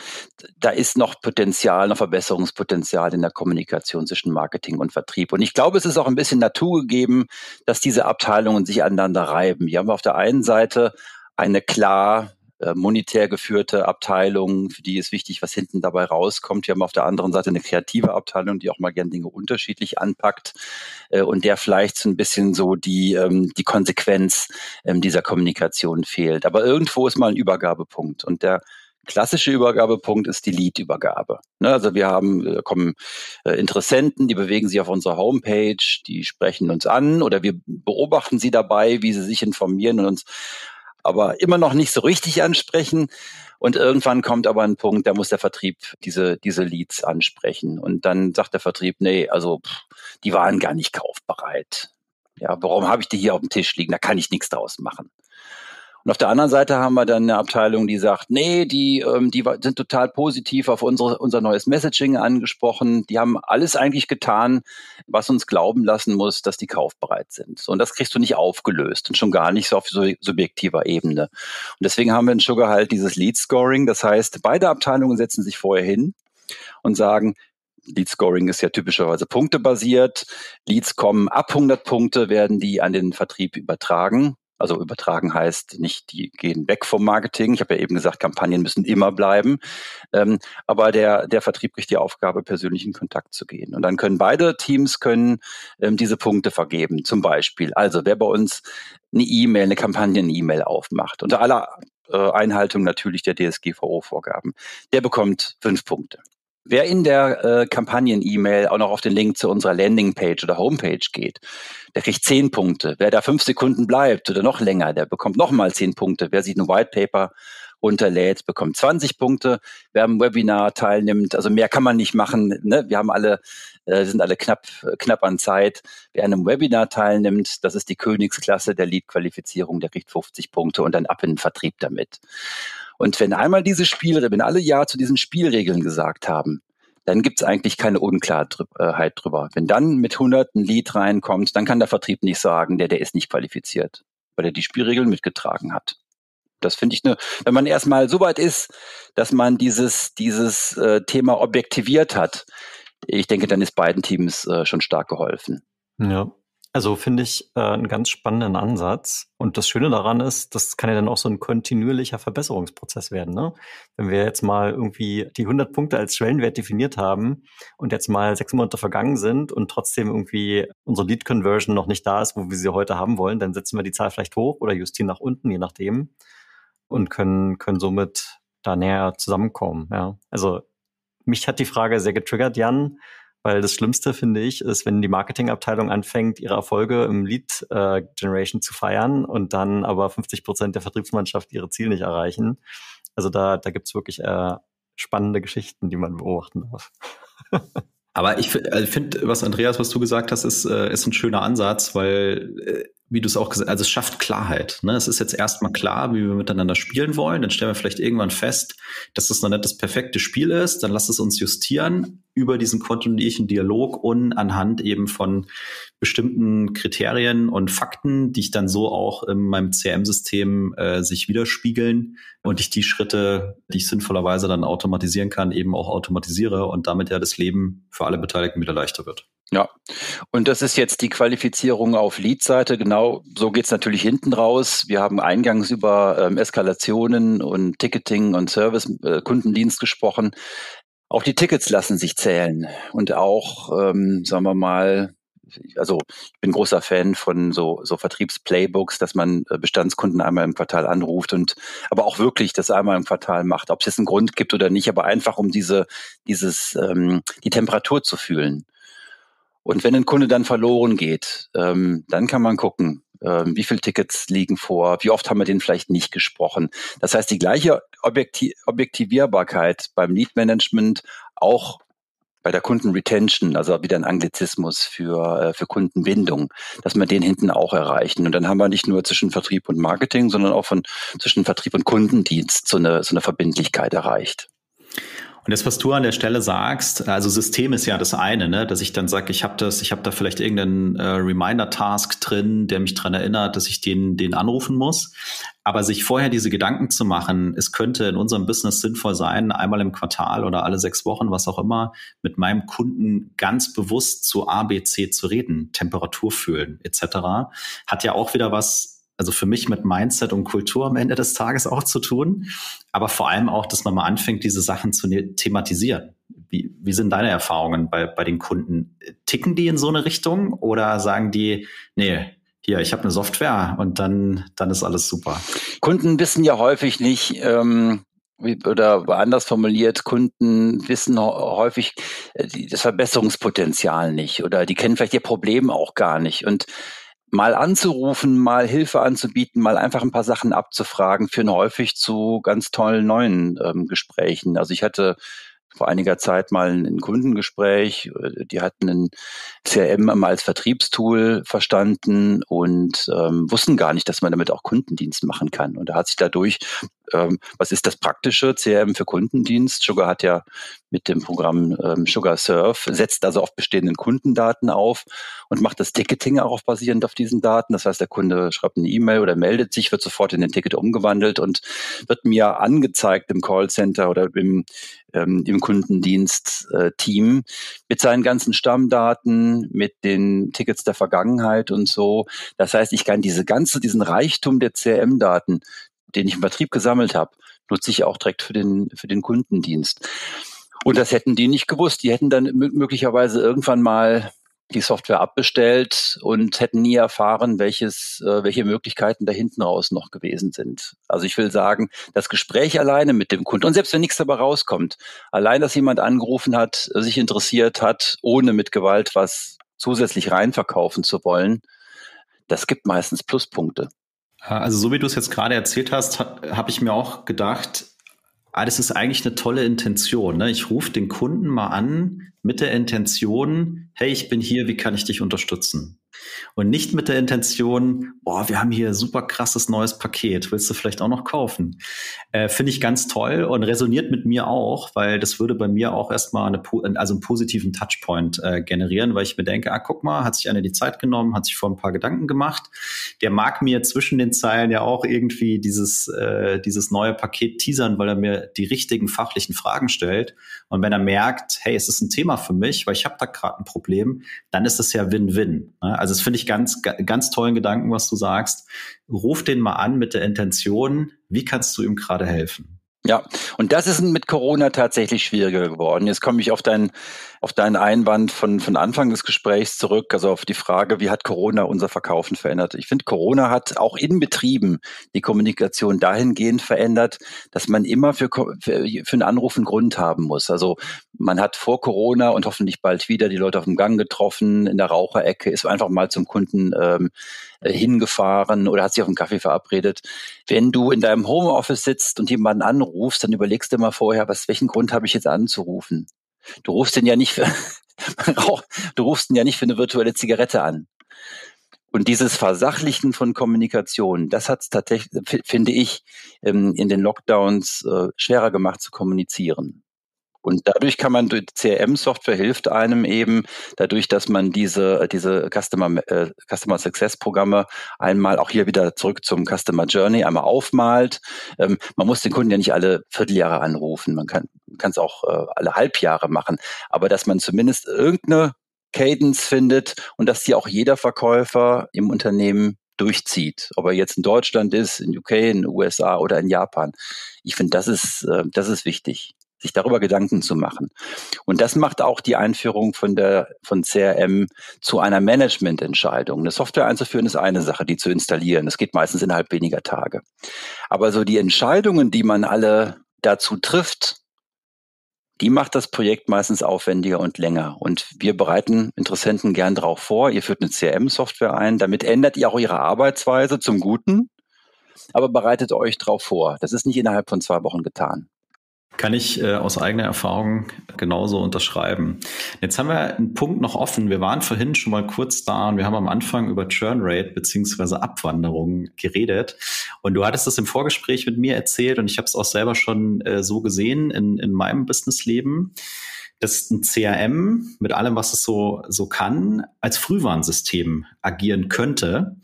da ist noch Potenzial, noch Verbesserungspotenzial in der Kommunikation zwischen Marketing und Vertrieb. Und ich glaube, es ist auch ein bisschen naturgegeben, dass diese Abteilungen sich aneinander reiben. Wir haben auf der einen Seite eine klar äh, monetär geführte Abteilung, für die ist wichtig, was hinten dabei rauskommt. Wir haben auf der anderen Seite eine kreative Abteilung, die auch mal gern Dinge unterschiedlich anpackt äh, und der vielleicht so ein bisschen so die, ähm, die Konsequenz ähm, dieser Kommunikation fehlt. Aber irgendwo ist mal ein Übergabepunkt und der klassische Übergabepunkt ist die Lead-Übergabe. Ne, also wir haben, äh, kommen äh, Interessenten, die bewegen sich auf unserer Homepage, die sprechen uns an oder wir beobachten sie dabei, wie sie sich informieren und uns aber immer noch nicht so richtig ansprechen. Und irgendwann kommt aber ein Punkt, da muss der Vertrieb diese, diese Leads ansprechen. Und dann sagt der Vertrieb, nee, also pff, die waren gar nicht kaufbereit. Ja, warum habe ich die hier auf dem Tisch liegen? Da kann ich nichts draus machen. Und auf der anderen Seite haben wir dann eine Abteilung, die sagt, nee, die, ähm, die sind total positiv auf unsere, unser neues Messaging angesprochen. Die haben alles eigentlich getan, was uns glauben lassen muss, dass die kaufbereit sind. Und das kriegst du nicht aufgelöst und schon gar nicht so auf subjektiver Ebene. Und deswegen haben wir in Sugar halt dieses Lead Scoring. Das heißt, beide Abteilungen setzen sich vorher hin und sagen, Lead Scoring ist ja typischerweise punktebasiert. Leads kommen ab 100 Punkte, werden die an den Vertrieb übertragen. Also übertragen heißt nicht, die gehen weg vom Marketing. Ich habe ja eben gesagt, Kampagnen müssen immer bleiben. Ähm, aber der, der Vertrieb kriegt die Aufgabe, persönlich in Kontakt zu gehen. Und dann können beide Teams können ähm, diese Punkte vergeben. Zum Beispiel, also wer bei uns eine E-Mail, eine Kampagnen-E-Mail aufmacht, unter aller äh, Einhaltung natürlich der DSGVO-Vorgaben, der bekommt fünf Punkte. Wer in der äh, Kampagnen-E-Mail auch noch auf den Link zu unserer Landingpage oder Homepage geht, der kriegt zehn Punkte. Wer da fünf Sekunden bleibt oder noch länger, der bekommt nochmal zehn Punkte. Wer sich ein White Paper runterlädt, bekommt 20 Punkte. Wer am Webinar teilnimmt, also mehr kann man nicht machen. Ne? Wir haben alle, äh, sind alle knapp, knapp an Zeit. Wer an einem Webinar teilnimmt, das ist die Königsklasse der Lead-Qualifizierung, der kriegt 50 Punkte und dann ab in den Vertrieb damit. Und wenn einmal diese Spielregeln, wenn alle Ja zu diesen Spielregeln gesagt haben, dann gibt es eigentlich keine Unklarheit drüber. Wenn dann mit hunderten Lied reinkommt, dann kann der Vertrieb nicht sagen, der, der ist nicht qualifiziert, weil er die Spielregeln mitgetragen hat. Das finde ich, ne, wenn man erstmal so weit ist, dass man dieses, dieses äh, Thema objektiviert hat, ich denke, dann ist beiden Teams äh, schon stark geholfen. Ja, also finde ich äh, einen ganz spannenden Ansatz. Und das Schöne daran ist, das kann ja dann auch so ein kontinuierlicher Verbesserungsprozess werden. Ne? Wenn wir jetzt mal irgendwie die 100 Punkte als Schwellenwert definiert haben und jetzt mal sechs Monate vergangen sind und trotzdem irgendwie unsere Lead-Conversion noch nicht da ist, wo wir sie heute haben wollen, dann setzen wir die Zahl vielleicht hoch oder justieren nach unten, je nachdem. Und können, können somit da näher zusammenkommen. Ja. Also mich hat die Frage sehr getriggert, Jan weil das Schlimmste, finde ich, ist, wenn die Marketingabteilung anfängt, ihre Erfolge im Lead äh, Generation zu feiern und dann aber 50 Prozent der Vertriebsmannschaft ihre Ziele nicht erreichen. Also da, da gibt's wirklich äh, spannende Geschichten, die man beobachten darf. Aber ich also finde, was Andreas, was du gesagt hast, ist, äh, ist ein schöner Ansatz, weil äh, wie du es auch gesagt hast, also es schafft Klarheit. Ne? Es ist jetzt erstmal klar, wie wir miteinander spielen wollen. Dann stellen wir vielleicht irgendwann fest, dass das noch nicht das perfekte Spiel ist. Dann lass es uns justieren über diesen kontinuierlichen Dialog und anhand eben von bestimmten Kriterien und Fakten, die ich dann so auch in meinem CRM-System äh, sich widerspiegeln und ich die Schritte, die ich sinnvollerweise dann automatisieren kann, eben auch automatisiere und damit ja das Leben für alle Beteiligten wieder leichter wird. Ja, und das ist jetzt die Qualifizierung auf Lead-Seite. Genau so geht's natürlich hinten raus. Wir haben eingangs über ähm, Eskalationen und Ticketing und Service, äh, Kundendienst gesprochen. Auch die Tickets lassen sich zählen und auch, ähm, sagen wir mal, also ich bin großer Fan von so, so Vertriebsplaybooks, dass man äh, Bestandskunden einmal im Quartal anruft und aber auch wirklich das einmal im Quartal macht, ob es jetzt einen Grund gibt oder nicht, aber einfach um diese, dieses, ähm, die Temperatur zu fühlen. Und wenn ein Kunde dann verloren geht, ähm, dann kann man gucken, ähm, wie viele Tickets liegen vor, wie oft haben wir den vielleicht nicht gesprochen. Das heißt, die gleiche Objektiv Objektivierbarkeit beim Lead Management auch bei der Kundenretention, also wieder ein Anglizismus für, äh, für Kundenbindung, dass wir den hinten auch erreichen. Und dann haben wir nicht nur zwischen Vertrieb und Marketing, sondern auch von zwischen Vertrieb und Kundendienst so eine, so eine Verbindlichkeit erreicht. Und das, was du an der Stelle sagst, also System ist ja das eine, ne? dass ich dann sage, ich habe das, ich habe da vielleicht irgendeinen äh, Reminder-Task drin, der mich dran erinnert, dass ich den, den anrufen muss. Aber sich vorher diese Gedanken zu machen, es könnte in unserem Business sinnvoll sein, einmal im Quartal oder alle sechs Wochen, was auch immer, mit meinem Kunden ganz bewusst zu A, B, C zu reden, Temperatur fühlen etc., hat ja auch wieder was also für mich mit Mindset und Kultur am Ende des Tages auch zu tun, aber vor allem auch, dass man mal anfängt, diese Sachen zu ne-, thematisieren. Wie, wie sind deine Erfahrungen bei, bei den Kunden? Ticken die in so eine Richtung oder sagen die, nee, hier, ich habe eine Software und dann, dann ist alles super? Kunden wissen ja häufig nicht, ähm, oder anders formuliert, Kunden wissen häufig äh, das Verbesserungspotenzial nicht oder die kennen vielleicht ihr Problem auch gar nicht. Und mal anzurufen, mal Hilfe anzubieten, mal einfach ein paar Sachen abzufragen, führen häufig zu ganz tollen neuen ähm, Gesprächen. Also ich hatte vor einiger Zeit mal ein Kundengespräch. Die hatten ein CRM als Vertriebstool verstanden und ähm, wussten gar nicht, dass man damit auch Kundendienst machen kann. Und da hat sich dadurch ähm, was ist das Praktische? CRM für Kundendienst. Sugar hat ja mit dem Programm ähm, Sugar Surf, setzt also auf bestehenden Kundendaten auf und macht das Ticketing auch basierend auf diesen Daten. Das heißt, der Kunde schreibt eine E-Mail oder meldet sich, wird sofort in den Ticket umgewandelt und wird mir angezeigt im Callcenter oder im, ähm, im Kundendienst-Team äh, mit seinen ganzen Stammdaten, mit den Tickets der Vergangenheit und so. Das heißt, ich kann diese ganze, diesen Reichtum der CRM-Daten den ich im Vertrieb gesammelt habe, nutze ich auch direkt für den, für den Kundendienst. Und das hätten die nicht gewusst. Die hätten dann möglicherweise irgendwann mal die Software abbestellt und hätten nie erfahren, welches, äh, welche Möglichkeiten da hinten raus noch gewesen sind. Also ich will sagen, das Gespräch alleine mit dem Kunden und selbst wenn nichts dabei rauskommt, allein, dass jemand angerufen hat, sich interessiert hat, ohne mit Gewalt was zusätzlich reinverkaufen zu wollen, das gibt meistens Pluspunkte. Also so wie du es jetzt gerade erzählt hast, habe ich mir auch gedacht, ah, das ist eigentlich eine tolle Intention. Ne? Ich rufe den Kunden mal an mit der Intention, hey, ich bin hier, wie kann ich dich unterstützen? Und nicht mit der Intention, boah, wir haben hier super krasses neues Paket, willst du vielleicht auch noch kaufen? Äh, Finde ich ganz toll und resoniert mit mir auch, weil das würde bei mir auch erstmal eine, also einen positiven Touchpoint äh, generieren, weil ich mir denke, ah, guck mal, hat sich einer die Zeit genommen, hat sich vor ein paar Gedanken gemacht. Der mag mir zwischen den Zeilen ja auch irgendwie dieses, äh, dieses neue Paket teasern, weil er mir die richtigen fachlichen Fragen stellt. Und wenn er merkt, hey, es ist ein Thema für mich, weil ich habe da gerade ein Problem, dann ist es ja Win-Win. Ne? Also das finde ich ganz, ganz tollen Gedanken, was du sagst. Ruf den mal an mit der Intention, wie kannst du ihm gerade helfen? Ja, und das ist mit Corona tatsächlich schwieriger geworden. Jetzt komme ich auf deinen auf deinen Einwand von, von Anfang des Gesprächs zurück, also auf die Frage, wie hat Corona unser Verkaufen verändert? Ich finde, Corona hat auch in Betrieben die Kommunikation dahingehend verändert, dass man immer für, für, für einen Anruf einen Grund haben muss. Also man hat vor Corona und hoffentlich bald wieder die Leute auf dem Gang getroffen, in der Raucherecke, ist einfach mal zum Kunden ähm, hingefahren oder hat sich auf einen Kaffee verabredet. Wenn du in deinem Homeoffice sitzt und jemanden anrufst, dann überlegst du mal vorher, was, welchen Grund habe ich jetzt anzurufen? Du rufst den ja nicht für, du rufst ihn ja nicht für eine virtuelle Zigarette an. Und dieses Versachlichen von Kommunikation, das hat es tatsächlich, finde ich, ähm, in den Lockdowns äh, schwerer gemacht zu kommunizieren. Und dadurch kann man durch CRM-Software hilft einem eben, dadurch, dass man diese, diese Customer, äh, Customer Success Programme einmal auch hier wieder zurück zum Customer Journey einmal aufmalt. Ähm, man muss den Kunden ja nicht alle Vierteljahre anrufen. Man kann es auch äh, alle Halbjahre machen. Aber dass man zumindest irgendeine Cadence findet und dass die auch jeder Verkäufer im Unternehmen durchzieht. Ob er jetzt in Deutschland ist, in UK, in USA oder in Japan. Ich finde, das ist, äh, das ist wichtig sich darüber Gedanken zu machen. Und das macht auch die Einführung von der, von CRM zu einer Managemententscheidung. Eine Software einzuführen ist eine Sache, die zu installieren. Das geht meistens innerhalb weniger Tage. Aber so die Entscheidungen, die man alle dazu trifft, die macht das Projekt meistens aufwendiger und länger. Und wir bereiten Interessenten gern darauf vor. Ihr führt eine CRM-Software ein. Damit ändert ihr auch ihre Arbeitsweise zum Guten. Aber bereitet euch darauf vor. Das ist nicht innerhalb von zwei Wochen getan. Kann ich äh, aus eigener Erfahrung genauso unterschreiben. Jetzt haben wir einen Punkt noch offen. Wir waren vorhin schon mal kurz da und wir haben am Anfang über Churn Rate beziehungsweise Abwanderung geredet. Und du hattest das im Vorgespräch mit mir erzählt und ich habe es auch selber schon äh, so gesehen in, in meinem Businessleben dass ein CRM mit allem, was es so, so kann, als Frühwarnsystem agieren könnte,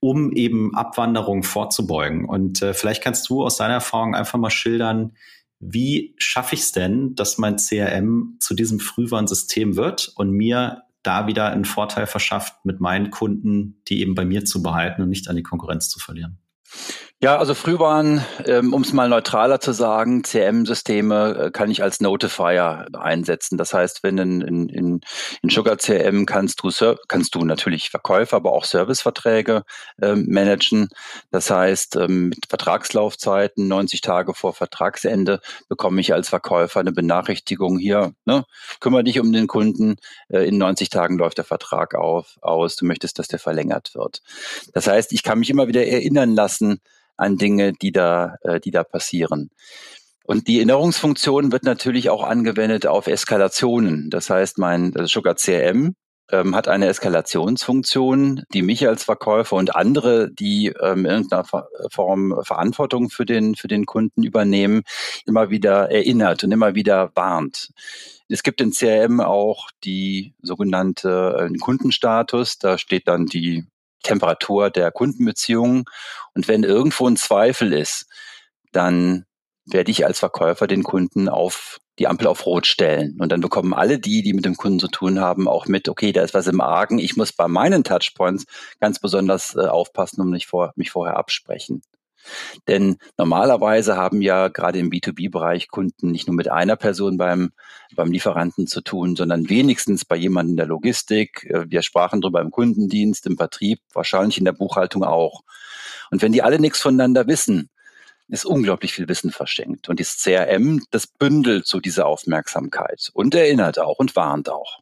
um eben Abwanderung vorzubeugen. Und äh, vielleicht kannst du aus deiner Erfahrung einfach mal schildern, wie schaffe ich es denn, dass mein CRM zu diesem Frühwarnsystem wird und mir da wieder einen Vorteil verschafft, mit meinen Kunden, die eben bei mir zu behalten und nicht an die Konkurrenz zu verlieren? Ja, also früh waren, ähm, um es mal neutraler zu sagen, CRM-Systeme äh, kann ich als Notifier einsetzen. Das heißt, wenn in, in, in Sugar CRM kannst du kannst du natürlich Verkäufe, aber auch Serviceverträge ähm, managen. Das heißt, ähm, mit Vertragslaufzeiten 90 Tage vor Vertragsende bekomme ich als Verkäufer eine Benachrichtigung hier. Ne, kümmere dich um den Kunden. Äh, in 90 Tagen läuft der Vertrag auf, aus. Du möchtest, dass der verlängert wird. Das heißt, ich kann mich immer wieder erinnern lassen an Dinge, die da, äh, die da passieren. Und die Erinnerungsfunktion wird natürlich auch angewendet auf Eskalationen. Das heißt, mein Sugar CRM ähm, hat eine Eskalationsfunktion, die mich als Verkäufer und andere, die ähm, in irgendeiner Form Verantwortung für den, für den Kunden übernehmen, immer wieder erinnert und immer wieder warnt. Es gibt in CRM auch die sogenannte äh, Kundenstatus. Da steht dann die Temperatur der Kundenbeziehungen. Und wenn irgendwo ein Zweifel ist, dann werde ich als Verkäufer den Kunden auf die Ampel auf Rot stellen. Und dann bekommen alle die, die mit dem Kunden zu tun haben, auch mit, okay, da ist was im Argen. Ich muss bei meinen Touchpoints ganz besonders äh, aufpassen und mich, vor, mich vorher absprechen. Denn normalerweise haben ja gerade im B2B-Bereich Kunden nicht nur mit einer Person beim, beim Lieferanten zu tun, sondern wenigstens bei jemandem in der Logistik. Äh, wir sprachen darüber im Kundendienst, im Vertrieb, wahrscheinlich in der Buchhaltung auch. Und wenn die alle nichts voneinander wissen, ist unglaublich viel Wissen verschenkt. Und das CRM, das bündelt so diese Aufmerksamkeit und erinnert auch und warnt auch.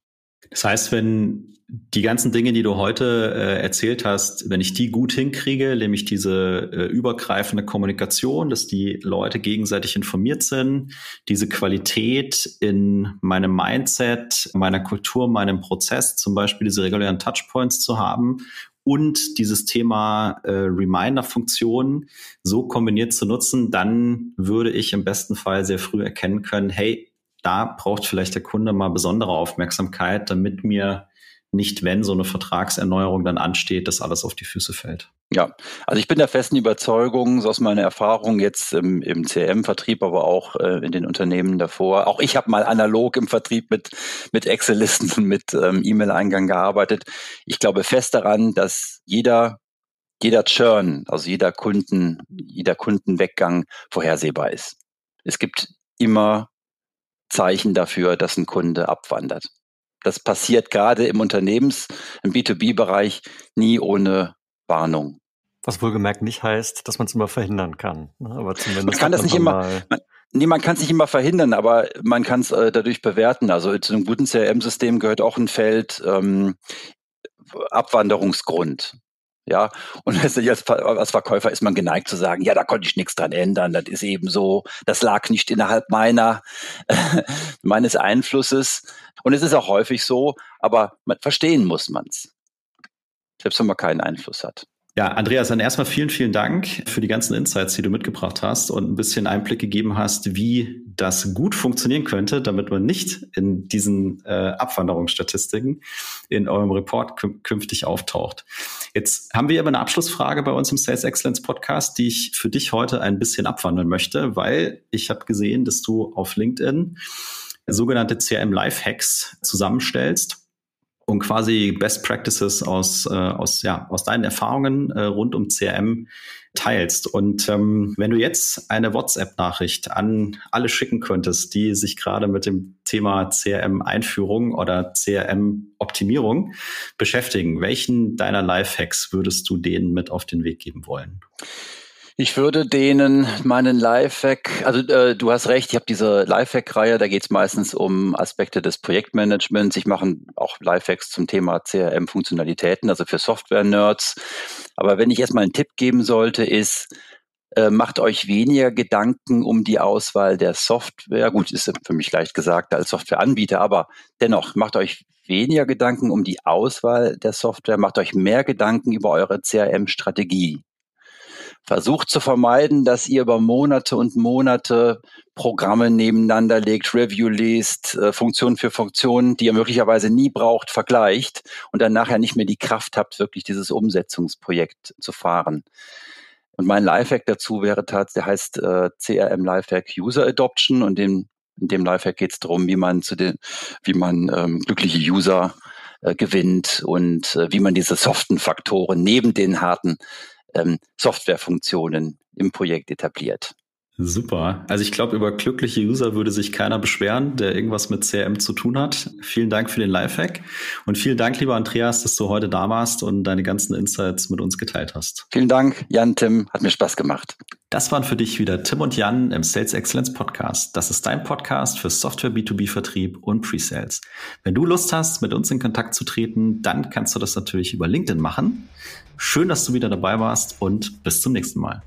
Das heißt, wenn die ganzen Dinge, die du heute äh, erzählt hast, wenn ich die gut hinkriege, nämlich diese äh, übergreifende Kommunikation, dass die Leute gegenseitig informiert sind, diese Qualität in meinem Mindset, meiner Kultur, meinem Prozess, zum Beispiel diese regulären Touchpoints zu haben und dieses Thema äh, Reminder-Funktion so kombiniert zu nutzen, dann würde ich im besten Fall sehr früh erkennen können, hey, da braucht vielleicht der Kunde mal besondere Aufmerksamkeit, damit mir nicht, wenn so eine Vertragserneuerung dann ansteht, dass alles auf die Füße fällt. Ja, also ich bin der festen Überzeugung, so aus meiner Erfahrung jetzt im, im CRM-Vertrieb, aber auch äh, in den Unternehmen davor. Auch ich habe mal analog im Vertrieb mit, mit Excel-Listen und mit ähm, E-Mail-Eingang gearbeitet. Ich glaube fest daran, dass jeder jeder Churn, also jeder Kunden, jeder Kundenweggang vorhersehbar ist. Es gibt immer Zeichen dafür, dass ein Kunde abwandert. Das passiert gerade im Unternehmens-, im B2B-Bereich nie ohne Warnung. Was wohlgemerkt nicht heißt, dass man es immer verhindern kann. Ne? Aber zumindest man kann das nicht immer. Man, nee, man kann es nicht immer verhindern, aber man kann es äh, dadurch bewerten. Also zu einem guten CRM-System gehört auch ein Feld ähm, Abwanderungsgrund. Ja, und als, als Verkäufer ist man geneigt zu sagen, ja, da konnte ich nichts dran ändern, das ist eben so, das lag nicht innerhalb meiner, meines Einflusses. Und es ist auch häufig so, aber man, verstehen muss man's. Selbst wenn man keinen Einfluss hat. Ja, Andreas, dann erstmal vielen, vielen Dank für die ganzen Insights, die du mitgebracht hast und ein bisschen Einblick gegeben hast, wie das gut funktionieren könnte, damit man nicht in diesen äh, Abwanderungsstatistiken in eurem Report künftig auftaucht. Jetzt haben wir aber eine Abschlussfrage bei uns im Sales Excellence Podcast, die ich für dich heute ein bisschen abwandeln möchte, weil ich habe gesehen, dass du auf LinkedIn sogenannte CRM Life Hacks zusammenstellst und quasi Best Practices aus, äh, aus, ja, aus deinen Erfahrungen äh, rund um CRM teilst. Und ähm, wenn du jetzt eine WhatsApp-Nachricht an alle schicken könntest, die sich gerade mit dem Thema CRM-Einführung oder CRM-Optimierung beschäftigen, welchen deiner Lifehacks würdest du denen mit auf den Weg geben wollen? Ich würde denen meinen Lifehack, also äh, du hast recht, ich habe diese Lifehack-Reihe, da geht es meistens um Aspekte des Projektmanagements. Ich mache auch Lifehacks zum Thema CRM-Funktionalitäten, also für Software-Nerds. Aber wenn ich erstmal einen Tipp geben sollte, ist, äh, macht euch weniger Gedanken um die Auswahl der Software. Gut, ist für mich leicht gesagt als Softwareanbieter, aber dennoch macht euch weniger Gedanken um die Auswahl der Software, macht euch mehr Gedanken über eure CRM-Strategie versucht zu vermeiden, dass ihr über Monate und Monate Programme nebeneinander legt, Review liest, äh, Funktion für Funktion, die ihr möglicherweise nie braucht, vergleicht und dann nachher nicht mehr die Kraft habt, wirklich dieses Umsetzungsprojekt zu fahren. Und mein Lifehack dazu wäre tatsächlich, der heißt äh, CRM Lifehack User Adoption und in, in dem Lifehack geht es darum, wie man zu den, wie man ähm, glückliche User äh, gewinnt und äh, wie man diese soften Faktoren neben den harten ähm, Softwarefunktionen im Projekt etabliert. Super. Also ich glaube, über glückliche User würde sich keiner beschweren, der irgendwas mit CRM zu tun hat. Vielen Dank für den Lifehack und vielen Dank, lieber Andreas, dass du heute da warst und deine ganzen Insights mit uns geteilt hast. Vielen Dank, Jan, Tim, hat mir Spaß gemacht. Das waren für dich wieder Tim und Jan im Sales Excellence Podcast. Das ist dein Podcast für Software B2B Vertrieb und Pre-Sales. Wenn du Lust hast, mit uns in Kontakt zu treten, dann kannst du das natürlich über LinkedIn machen. Schön, dass du wieder dabei warst und bis zum nächsten Mal.